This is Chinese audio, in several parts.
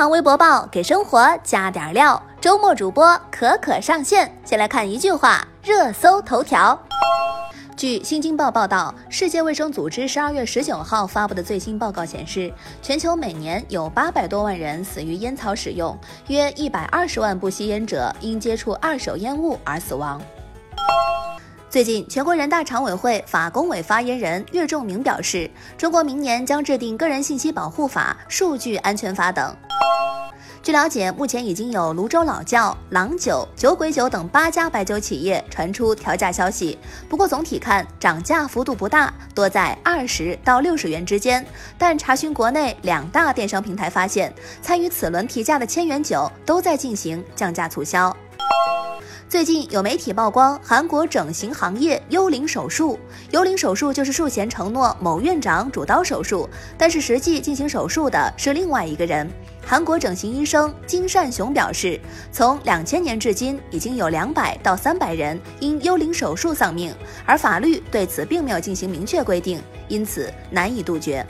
堂微博报给生活加点料，周末主播可可上线。先来看一句话热搜头条。据《新京报》报道，世界卫生组织十二月十九号发布的最新报告显示，全球每年有八百多万人死于烟草使用，约一百二十万部吸烟者因接触二手烟雾而死亡。最近，全国人大常委会法工委发言人岳仲明表示，中国明年将制定《个人信息保护法》《数据安全法》等。据了解，目前已经有泸州老窖、郎酒、酒鬼酒等八家白酒企业传出调价消息。不过总体看，涨价幅度不大，多在二十到六十元之间。但查询国内两大电商平台发现，参与此轮提价的千元酒都在进行降价促销。最近有媒体曝光韩国整形行业幽灵手术，幽灵手术就是术前承诺某院长主刀手术，但是实际进行手术的是另外一个人。韩国整形医生金善雄表示，从两千年至今，已经有两百到三百人因幽灵手术丧命，而法律对此并没有进行明确规定，因此难以杜绝。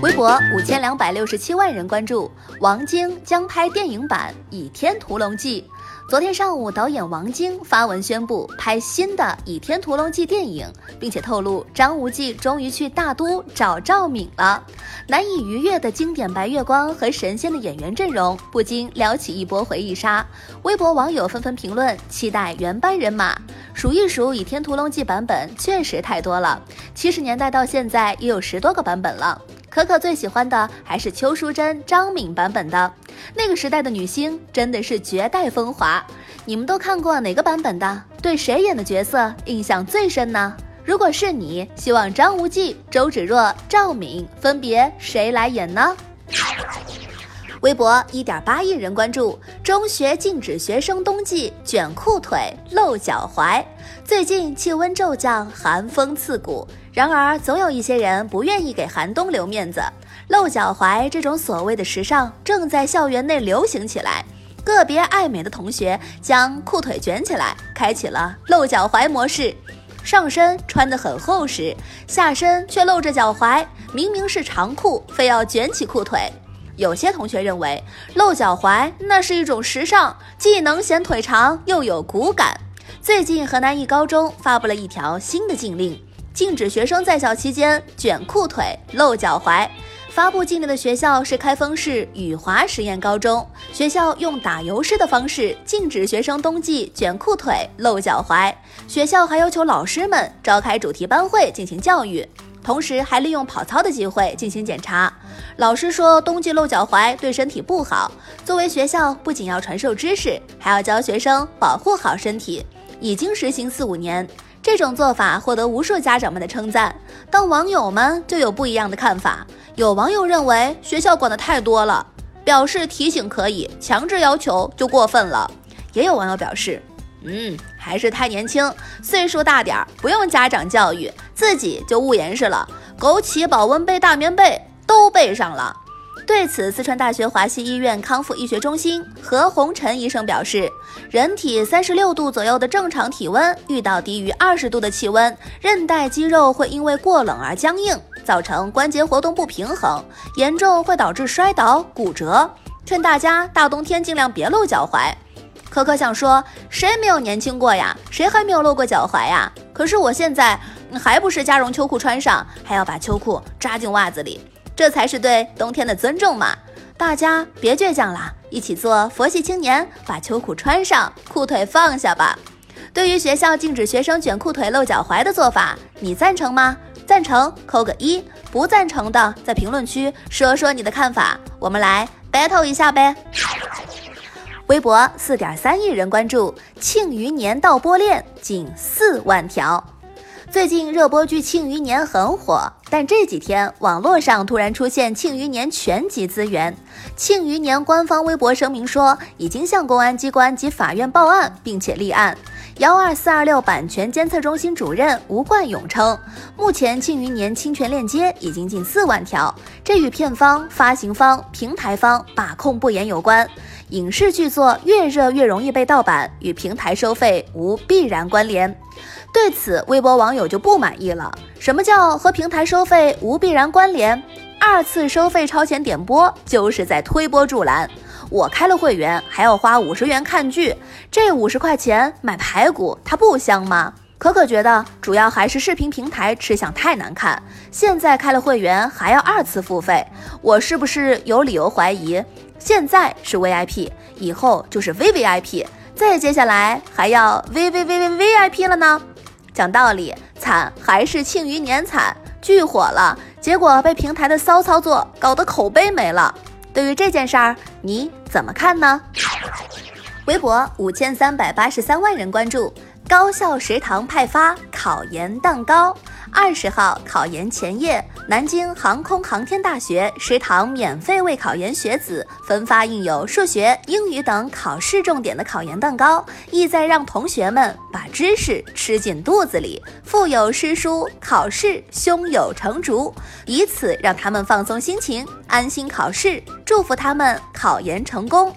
微博五千两百六十七万人关注，王晶将拍电影版《倚天屠龙记》。昨天上午，导演王晶发文宣布拍新的《倚天屠龙记》电影，并且透露张无忌终于去大都找赵敏了。难以逾越的经典白月光和神仙的演员阵容，不禁撩起一波回忆杀。微博网友纷纷评论，期待原班人马。数一数《倚天屠龙记》版本，确实太多了。七十年代到现在，也有十多个版本了。可可最喜欢的还是邱淑贞、张敏版本的。那个时代的女星真的是绝代风华。你们都看过哪个版本的？对谁演的角色印象最深呢？如果是你，希望张无忌、周芷若、赵敏分别谁来演呢？微博一点八亿人关注，中学禁止学生冬季卷裤腿露脚踝。最近气温骤降，寒风刺骨。然而，总有一些人不愿意给寒冬留面子，露脚踝这种所谓的时尚正在校园内流行起来。个别爱美的同学将裤腿卷起来，开启了露脚踝模式，上身穿得很厚实，下身却露着脚踝。明明是长裤，非要卷起裤腿。有些同学认为，露脚踝那是一种时尚，既能显腿长，又有骨感。最近，河南一高中发布了一条新的禁令。禁止学生在校期间卷裤腿、露脚踝。发布禁令的学校是开封市雨华实验高中。学校用打油诗的方式禁止学生冬季卷裤腿、露脚踝。学校还要求老师们召开主题班会进行教育，同时还利用跑操的机会进行检查。老师说，冬季露脚踝对身体不好。作为学校，不仅要传授知识，还要教学生保护好身体。已经实行四五年。这种做法获得无数家长们的称赞，但网友们就有不一样的看法。有网友认为学校管得太多了，表示提醒可以，强制要求就过分了。也有网友表示，嗯，还是太年轻，岁数大点儿不用家长教育，自己就捂严实了，枸杞保温杯、大棉被都备上了。对此，四川大学华西医院康复医学中心何红尘医生表示，人体三十六度左右的正常体温，遇到低于二十度的气温，韧带肌肉会因为过冷而僵硬，造成关节活动不平衡，严重会导致摔倒、骨折。劝大家大冬天尽量别露脚踝。可可想说，谁没有年轻过呀？谁还没有露过脚踝呀？可是我现在还不是加绒秋裤穿上，还要把秋裤扎进袜子里。这才是对冬天的尊重嘛！大家别倔强了，一起做佛系青年，把秋裤穿上，裤腿放下吧。对于学校禁止学生卷裤腿露脚踝的做法，你赞成吗？赞成扣个一，不赞成的在评论区说说你的看法，我们来 battle 一下呗。微博四点三亿人关注，庆余年盗播链近四万条。最近热播剧《庆余年》很火，但这几天网络上突然出现《庆余年》全集资源。《庆余年》官方微博声明说，已经向公安机关及法院报案，并且立案。幺二四二六版权监测中心主任吴冠勇称，目前《庆余年》侵权链接已经近四万条，这与片方、发行方、平台方把控不严有关。影视剧作越热越容易被盗版，与平台收费无必然关联。对此，微博网友就不满意了。什么叫和平台收费无必然关联？二次收费超前点播就是在推波助澜。我开了会员还要花五十元看剧，这五十块钱买排骨，它不香吗？可可觉得主要还是视频平台吃相太难看。现在开了会员还要二次付费，我是不是有理由怀疑？现在是 VIP，以后就是 VVIP，再接下来还要 VVVVVIP 了呢？讲道理，惨还是庆余年惨，剧火了，结果被平台的骚操作搞得口碑没了。对于这件事儿，你怎么看呢？微博五千三百八十三万人关注。高校食堂派发考研蛋糕。二十号考研前夜，南京航空航天大学食堂免费为考研学子分发印有数学、英语等考试重点的考研蛋糕，意在让同学们把知识吃进肚子里，腹有诗书，考试胸有成竹，以此让他们放松心情，安心考试，祝福他们考研成功。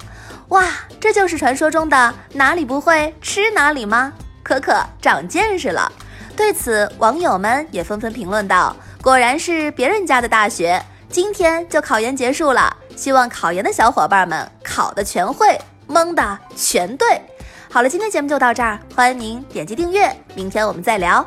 哇，这就是传说中的哪里不会吃哪里吗？可可长见识了，对此网友们也纷纷评论道：“果然是别人家的大学，今天就考研结束了，希望考研的小伙伴们考的全会，蒙的全对。”好了，今天节目就到这儿，欢迎您点击订阅，明天我们再聊。